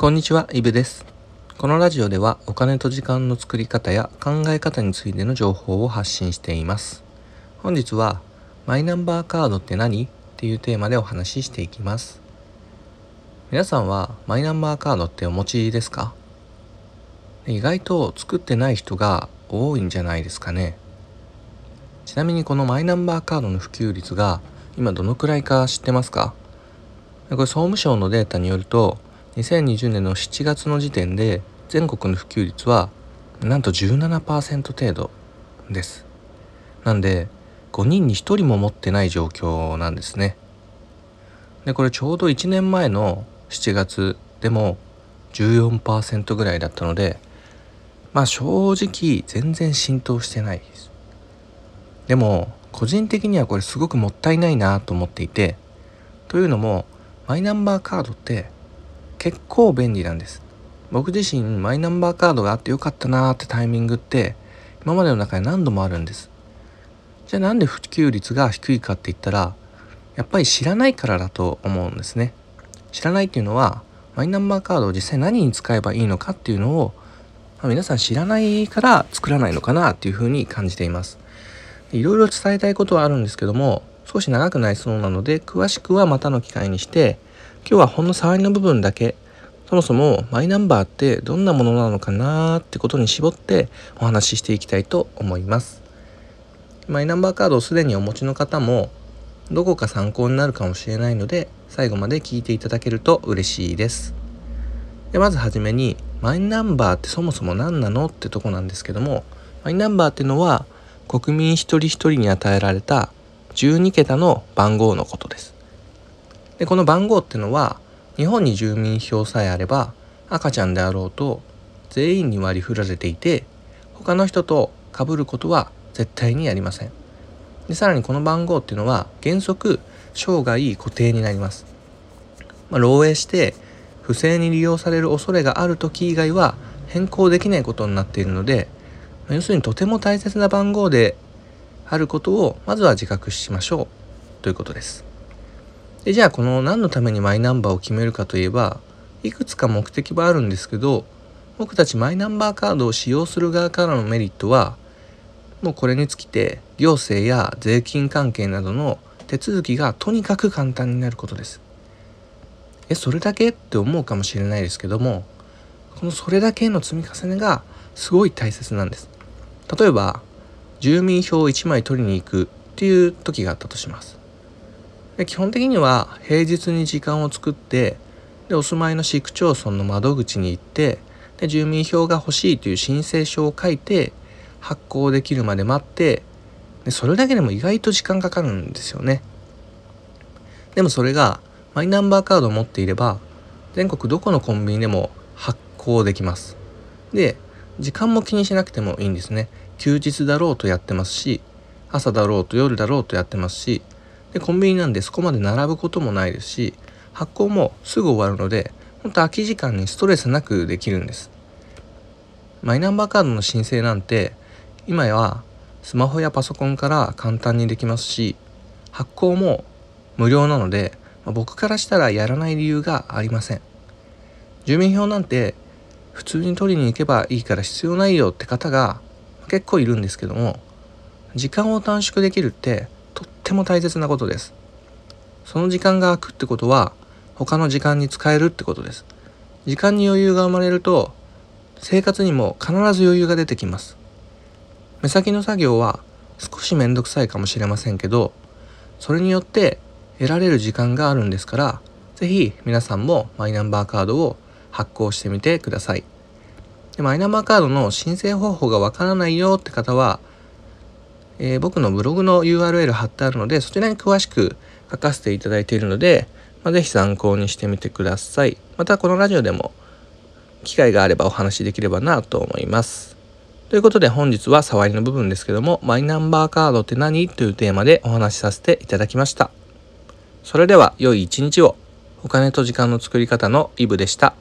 こんにちは、イブです。このラジオではお金と時間の作り方や考え方についての情報を発信しています。本日はマイナンバーカードって何？っていうテーマでお話ししていきます。皆さんはマイナンバーカードってお持ちですか？意外と作ってない人が多いんじゃないですかね。ちなみにこのマイナンバーカードの普及率が今どのくらいか知ってますか？これ総務省のデータによると2020年の7月の時点で全国の普及率はなんと17%程度です。なんで5人に1人も持ってない状況なんですね。でこれちょうど1年前の7月でも14%ぐらいだったのでまあ正直全然浸透してないです。でも個人的にはこれすごくもったいないなと思っていてというのもマイナンバーカードって結構便利なんです。僕自身マイナンバーカードがあってよかったなーってタイミングって今までの中で何度もあるんです。じゃあなんで普及率が低いかって言ったらやっぱり知らないからだと思うんですね。知らないっていうのはマイナンバーカードを実際何に使えばいいのかっていうのを、まあ、皆さん知らないから作らないのかなっていうふうに感じています。いろいろ伝えたいことはあるんですけども少し長くなりそうなので詳しくはまたの機会にして今日はほんの触りの部分だけ。そもそもマイナンバーってどんなものなのかなーってことに絞ってお話ししていきたいと思います。マイナンバーカードをすでにお持ちの方もどこか参考になるかもしれないので最後まで聞いていただけると嬉しいです。でまずはじめにマイナンバーってそもそも何なのってとこなんですけどもマイナンバーってのは国民一人一人に与えられた12桁の番号のことです。でこの番号ってのは日本に住民票さえあれば赤ちゃんであろうと全員に割り振られていて他の人と被ることは絶対にありません。でさらにこの番号っていうのは原則生涯固定になります、まあ、漏洩して不正に利用される恐れがある時以外は変更できないことになっているのでま要するにとても大切な番号であることをまずは自覚しましょう。ということです。でじゃあこの何のためにマイナンバーを決めるかといえばいくつか目的はあるんですけど僕たちマイナンバーカードを使用する側からのメリットはもうこれにつきて行政や税金関係などの手続きがとにかく簡単になることです。えそれだけって思うかもしれないですけどもこのそれだけの積み重ねがすごい大切なんです。例えば住民票を1枚取りに行くっていう時があったとします。で基本的には平日に時間を作ってでお住まいの市区町村の窓口に行ってで住民票が欲しいという申請書を書いて発行できるまで待ってでそれだけでも意外と時間かかるんですよね。でもそれがマイナンバーカードを持っていれば全国どこのコンビニでも発行できます。で時間も気にしなくてもいいんですね。休日だろうとやってますし朝だろうと夜だろうとやってますしでコンビニなんでそこまで並ぶこともないですし発行もすぐ終わるので本当空き時間にストレスなくできるんです。マイナンバーカードの申請なんて今やスマホやパソコンから簡単にできますし発行も無料なのでま僕からしたらやらない理由がありません。住民票なんて普通に取りに行けばいいから必要ないよって方が結構いるんですけども時間を短縮できるってっても大切なことです。その時間が空くってことは他の時間に使えるってことです。時間に余裕が生まれると生活にも必ず余裕が出てきます。目先の作業は少しめんどくさいかもしれませんけどそれによって得られる時間があるんですから是非皆さんもマイナンバーカードを発行してみてください。でマイナンバーカードの申請方法がわからないよって方は、えー、僕のブログの URL 貼ってあるのでそちらに詳しく書かせていただいているので、まあ、ぜひ参考にしてみてください。またこのラジオでも機会があればお話しできればなと思います。ということで本日は触りの部分ですけどもマイナンバーカードって何？というテーマでお話しさせていただきました。それでは良い一日を。お金と時間の作り方のイブでした。